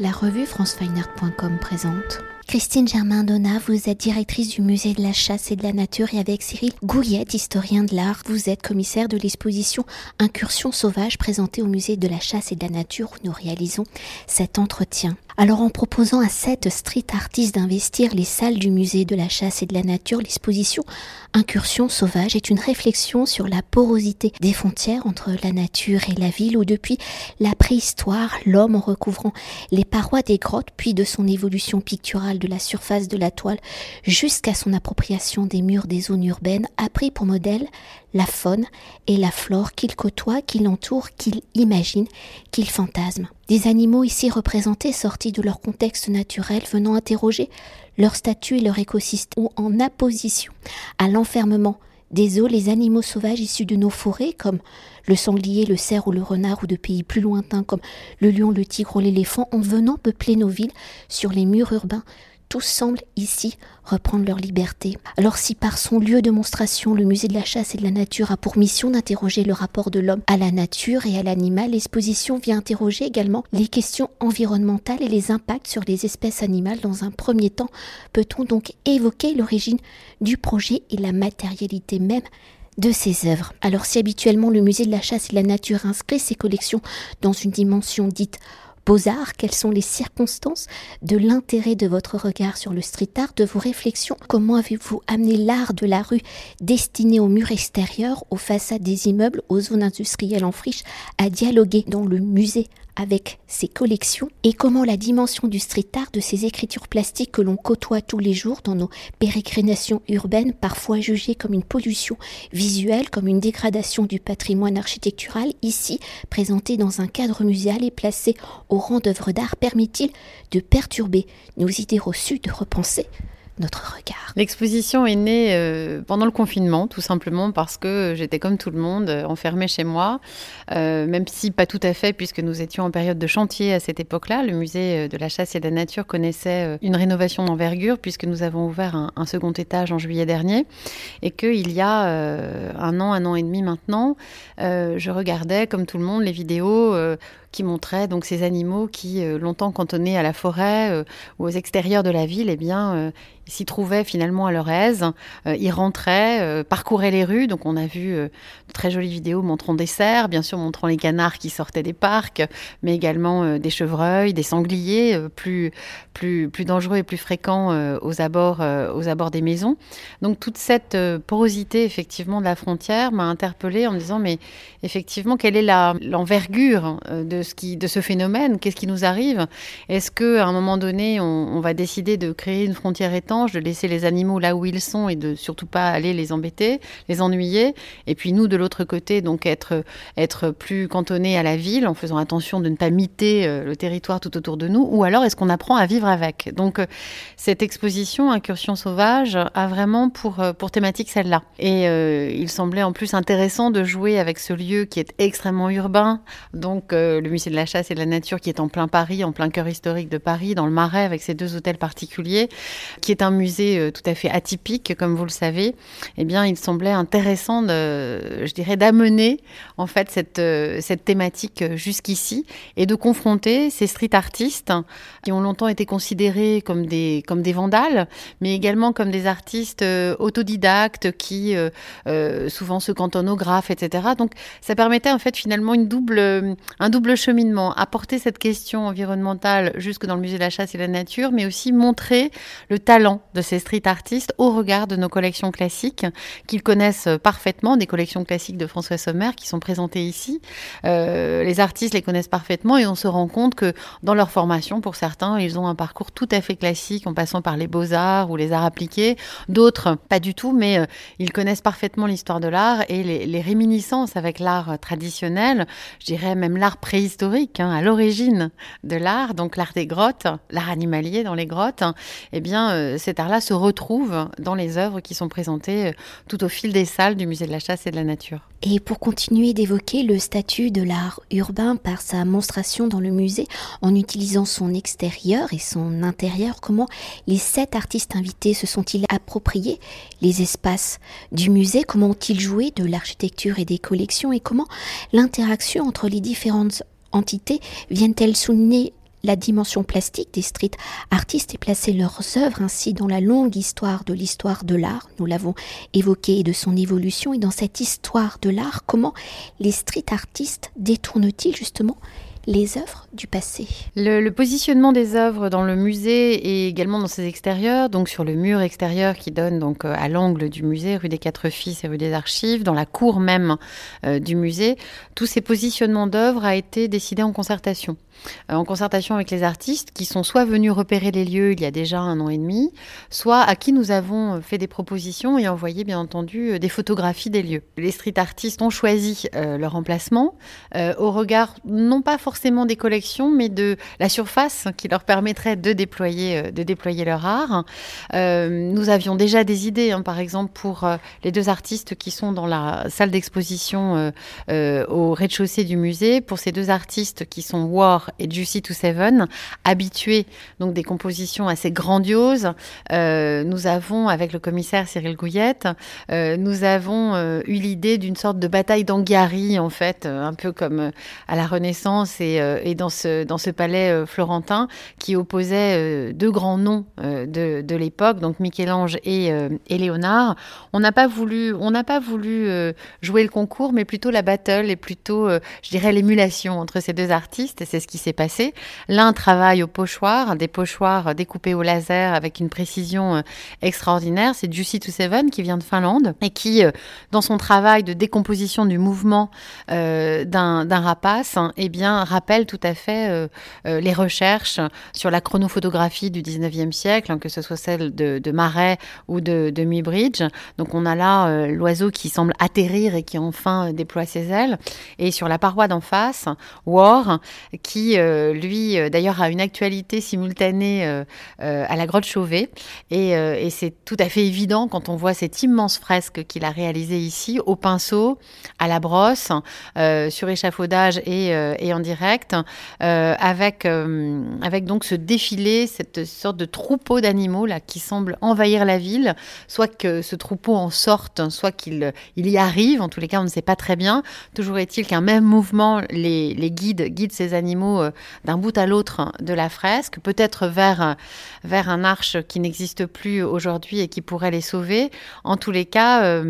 La revue francefineart.com présente. Christine Germain-Donat, vous êtes directrice du musée de la chasse et de la nature et avec Cyril Gouillette, historien de l'art, vous êtes commissaire de l'exposition Incursion sauvage présentée au musée de la chasse et de la nature où nous réalisons cet entretien. Alors en proposant à sept street artistes d'investir les salles du musée de la chasse et de la nature, l'exposition Incursion sauvage est une réflexion sur la porosité des frontières entre la nature et la ville où depuis la préhistoire, l'homme en recouvrant les parois des grottes puis de son évolution picturale de la surface de la toile jusqu'à son appropriation des murs des zones urbaines a pris pour modèle la faune et la flore qu'il côtoie, qu'il entoure, qu'il imagine, qu'il fantasme. Des animaux ici représentés sortis de leur contexte naturel venant interroger leur statut et leur écosystème ou en apposition à l'enfermement des eaux, les animaux sauvages issus de nos forêts, comme le sanglier, le cerf ou le renard, ou de pays plus lointains comme le lion, le tigre ou l'éléphant, en venant peupler nos villes sur les murs urbains tous semblent ici reprendre leur liberté. Alors si par son lieu de monstration, le musée de la chasse et de la nature a pour mission d'interroger le rapport de l'homme à la nature et à l'animal, l'exposition vient interroger également les questions environnementales et les impacts sur les espèces animales. Dans un premier temps, peut-on donc évoquer l'origine du projet et la matérialité même de ses œuvres? Alors si habituellement le musée de la chasse et de la nature inscrit ses collections dans une dimension dite beaux-arts, quelles sont les circonstances de l'intérêt de votre regard sur le street art, de vos réflexions, comment avez-vous amené l'art de la rue destiné aux murs extérieurs, aux façades des immeubles, aux zones industrielles en friche, à dialoguer dans le musée? Avec ses collections et comment la dimension du street art, de ces écritures plastiques que l'on côtoie tous les jours dans nos pérégrinations urbaines, parfois jugées comme une pollution visuelle, comme une dégradation du patrimoine architectural, ici présenté dans un cadre muséal et placé au rang d'œuvre d'art, permet-il de perturber nos idées reçues, de repenser notre regard. L'exposition est née euh, pendant le confinement, tout simplement parce que j'étais comme tout le monde, euh, enfermée chez moi, euh, même si pas tout à fait, puisque nous étions en période de chantier à cette époque-là. Le musée de la chasse et de la nature connaissait une rénovation d'envergure, puisque nous avons ouvert un, un, second étage en juillet dernier, et qu'il y a un an, un an et demi maintenant, je regardais, comme tout le monde, les vidéos qui montrait donc ces animaux qui, euh, longtemps cantonnés à la forêt euh, ou aux extérieurs de la ville, eh bien, euh, s'y trouvaient finalement à leur aise. ils rentraient, parcouraient les rues. Donc, on a vu de très jolies vidéos montrant des cerfs, bien sûr montrant les canards qui sortaient des parcs, mais également des chevreuils, des sangliers plus, plus, plus dangereux et plus fréquents aux, abords, aux abords des maisons. Donc, toute cette porosité, effectivement, de la frontière m'a interpellée en me disant, mais effectivement, quelle est l'envergure de de de ce phénomène Qu'est-ce qui nous arrive? Est-ce qu'à un moment donné, on, va décider de créer une frontière étanche, de laisser les animaux là où ils sont et de surtout pas aller les embêter, les ennuyer? Et puis nous, de l'autre côté, donc être, être plus cantonnés à la ville en faisant attention de ne pas miter euh, le territoire tout autour de nous? Ou alors est-ce qu'on apprend à vivre avec? Donc euh, cette exposition, Incursion sauvage, a vraiment pour, euh, pour thématique celle-là. Et il semblait en plus intéressant de jouer avec ce lieu qui est extrêmement urbain, donc le le musée de la chasse et de la nature qui est en plein Paris, en plein cœur historique de Paris, dans le Marais, avec ses deux hôtels particuliers, qui est un musée euh, tout à fait atypique, comme vous le savez. Eh bien, il semblait intéressant, je dirais, d'amener en fait cette, euh, cette thématique jusqu'ici et de confronter ces street artistes qui ont longtemps été considérés comme des, comme des vandales, mais également comme des artistes euh, autodidactes qui souvent se cantonnent au graphe, etc. Donc, ça permettait en fait finalement une double, un double cheminement, apporter cette question environnementale jusque dans le musée de la chasse et de la nature, mais aussi montrer le talent de ces street artistes au regard de nos collections classiques qu'ils connaissent parfaitement, des collections classiques de François Sommer qui sont présentées ici. Euh, les artistes les connaissent parfaitement et on se rend compte que dans leur formation, pour certains, ils ont un parcours tout à fait classique en passant par les beaux-arts ou les arts appliqués. D'autres, pas du tout, mais euh, ils connaissent parfaitement l'histoire de l'art et les, réminiscences avec l'art traditionnel, je dirais même l'art préhistorique historique, hein, à l'origine de l'art, donc l'art des grottes, l'art animalier dans les grottes, eh bien, euh, cet art-là se retrouve dans les œuvres qui sont présentées euh, tout au fil des salles du musée de la chasse et de la nature. Et pour continuer d'évoquer le statut de l'art urbain par sa monstration dans le musée, en utilisant son extérieur et son intérieur, comment les sept artistes invités se sont-ils appropriés les espaces du musée? Comment ont-ils joué de l'architecture et des collections? Et comment l'interaction entre les différentes entités viennent-elles souligner la dimension plastique des street artistes et placer leurs œuvres ainsi dans la longue histoire de l'histoire de l'art? Nous l'avons évoqué de son évolution et dans cette histoire de l'art, comment les street artistes détournent-ils justement les œuvres du passé. Le, positionnement des œuvres dans le musée et également dans ses extérieurs, donc sur le mur extérieur qui donne donc euh, à l'angle du musée, rue des Quatre Fils et rue des Archives, dans la cour même euh, du musée, tous ces positionnements d'œuvres a été décidé en concertation. Euh, en concertation avec les artistes qui sont soit venus repérer les lieux il y a déjà un an et demi, soit à qui nous avons fait des propositions et envoyé bien entendu des photographies des lieux. Les street artistes ont choisi leur emplacement au regard non pas des collections, mais de la surface qui leur permettrait de déployer, euh, de déployer leur art. Euh, nous avions déjà des idées, hein, par exemple, pour euh, les deux artistes qui sont dans la salle d'exposition au rez-de-chaussée du musée. Pour ces deux artistes qui sont War et Juicy to Seven, habitués donc des compositions assez grandioses, nous avons, avec le commissaire Cyril Gouillette, nous avons eu l'idée d'une sorte de bataille d'Anghiari, en fait, un peu comme à la Renaissance et euh, et, dans, ce, dans ce palais euh, florentin qui opposait euh, deux grands noms de, de l'époque, donc Michel-Ange et, et, Léonard. On n'a pas voulu, on pas voulu jouer le concours, mais plutôt la battle et plutôt, je dirais, l'émulation entre ces deux artistes. C'est ce qui s'est passé. L'un travaille au pochoir, des pochoirs découpés au laser avec une précision extraordinaire. C'est Juicy to Seven qui vient de Finlande et qui, dans son travail de décomposition du mouvement d'un rapace, eh bien, rappelle tout à fait euh, euh, les recherches sur la chronophotographie du 19e siècle, hein, que ce soit celle de, de Marais ou de, de Muybridge. Donc on a là euh, l'oiseau qui semble atterrir et qui enfin déploie ses ailes. Et sur la paroi d'en face, War, qui lui d'ailleurs a une actualité simultanée à la grotte Chauvet. Et, c'est tout à fait évident quand on voit cette immense fresque qu'il a réalisée ici, au pinceau, à la brosse, sur échafaudage et en direct euh, avec, euh, avec donc ce défilé, cette sorte de troupeau d'animaux là qui semble envahir la ville, soit que ce troupeau en sorte, soit qu'il il y arrive, en tous les cas on ne sait pas très bien. Toujours est-il qu'un même mouvement les, les guide, guide ces animaux euh, d'un bout à l'autre de la fresque, peut-être vers, un arche qui n'existe plus aujourd'hui et qui pourrait les sauver. En tous les cas,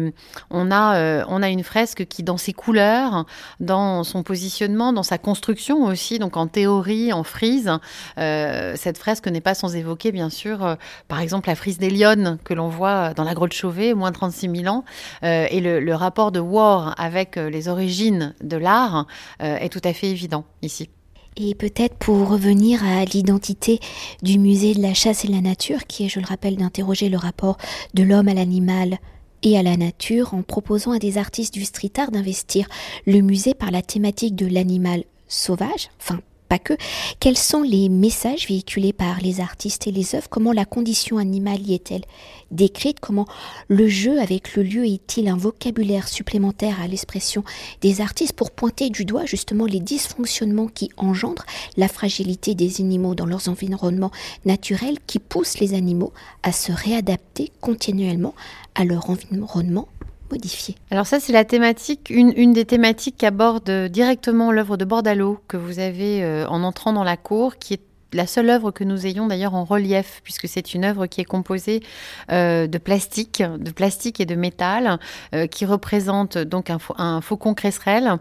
on a une fresque qui dans ses couleurs, dans son positionnement, dans sa construction, aussi, donc en théorie, en frise. Euh, cette fresque n'est pas sans évoquer, bien sûr, euh, par exemple, la frise des Lyonnes que l'on voit dans la grotte Chauvet, moins 36 000 ans. Euh, et le, rapport de War avec les origines de l'art est tout à fait évident ici. Et peut-être pour revenir à l'identité du musée de la chasse et de la nature, qui est, je le rappelle, d'interroger le rapport de l'homme à l'animal et à la nature en proposant à des artistes du street art d'investir le musée par la thématique de l'animal sauvage, enfin pas que, quels sont les messages véhiculés par les artistes et les œuvres, comment la condition animale y est-elle décrite, comment le jeu avec le lieu est-il un vocabulaire supplémentaire à l'expression des artistes? Pour pointer du doigt justement les dysfonctionnements qui engendrent la fragilité des animaux dans leurs environnements naturels qui poussent les animaux à se réadapter continuellement à leur environnement alors ça, c'est la thématique, une, des thématiques qu'aborde directement l'œuvre de Bordalo que vous avez euh, en entrant dans la cour, qui est la seule œuvre que nous ayons d'ailleurs en relief, puisque c'est une œuvre qui est composée euh, de plastique, de plastique et de métal, euh, qui représente donc un, un faucon cresserelle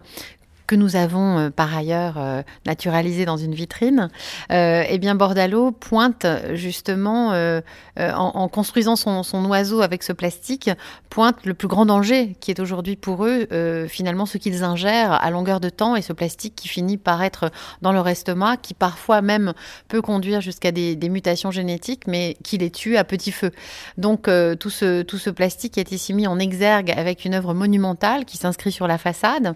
que nous avons euh, par ailleurs euh, naturalisé dans une vitrine, euh, eh bien Bordalo pointe justement, en, construisant son, oiseau avec ce plastique, pointe le plus grand danger qui est aujourd'hui pour eux, finalement ce qu'ils ingèrent à longueur de temps et ce plastique qui finit par être dans leur estomac, qui parfois même peut conduire jusqu'à des, mutations génétiques, mais qui les tue à petit feu. Donc tout, ce, tout ce plastique est ici mis en exergue avec une œuvre monumentale qui s'inscrit sur la façade.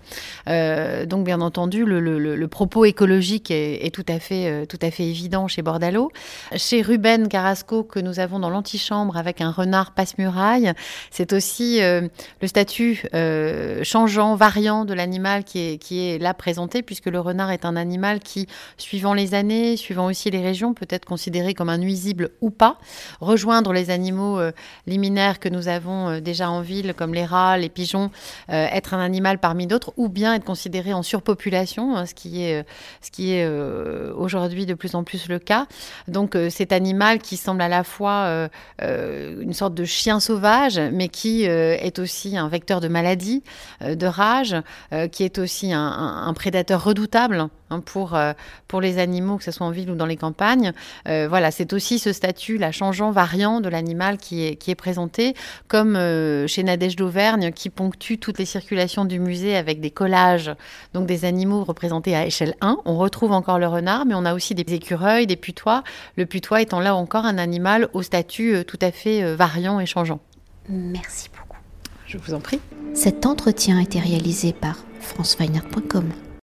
Euh, donc, bien entendu, le, propos écologique est, tout, à fait, euh, tout à fait évident chez Bordalo. Chez Ruben Carrasco, que nous avons dans l'antichambre avec un renard passe-muraille, c'est aussi euh, le statut changeant, variant de l'animal qui est, qui est là présenté, puisque le renard est un animal qui, suivant les années, suivant aussi les régions, peut être considéré comme un nuisible ou pas, rejoindre les animaux liminaires que nous avons déjà en ville, comme les rats, les pigeons, être un animal parmi d'autres, ou bien être considéré en surpopulation, hein, ce qui est, ce qui est aujourd'hui de plus en plus le cas. Donc cet animal qui semble à la fois une sorte de chien sauvage, mais qui est aussi un vecteur de maladie, de rage, qui est aussi un prédateur redoutable Hein, pour, euh, pour les animaux, que ce soit en ville ou dans les campagnes. Euh, voilà, c'est aussi ce statut, la changeant, variant de l'animal qui est, qui est présenté, comme euh, chez Nadège d'Auvergne, qui ponctue toutes les circulations du musée avec des collages, donc des animaux représentés à échelle 1. On retrouve encore le renard, mais on a aussi des écureuils, des putois. Le putois étant là encore un animal au statut tout à fait variant et changeant. Merci beaucoup. Je vous en prie. Cet entretien a été réalisé par franceweiner.com.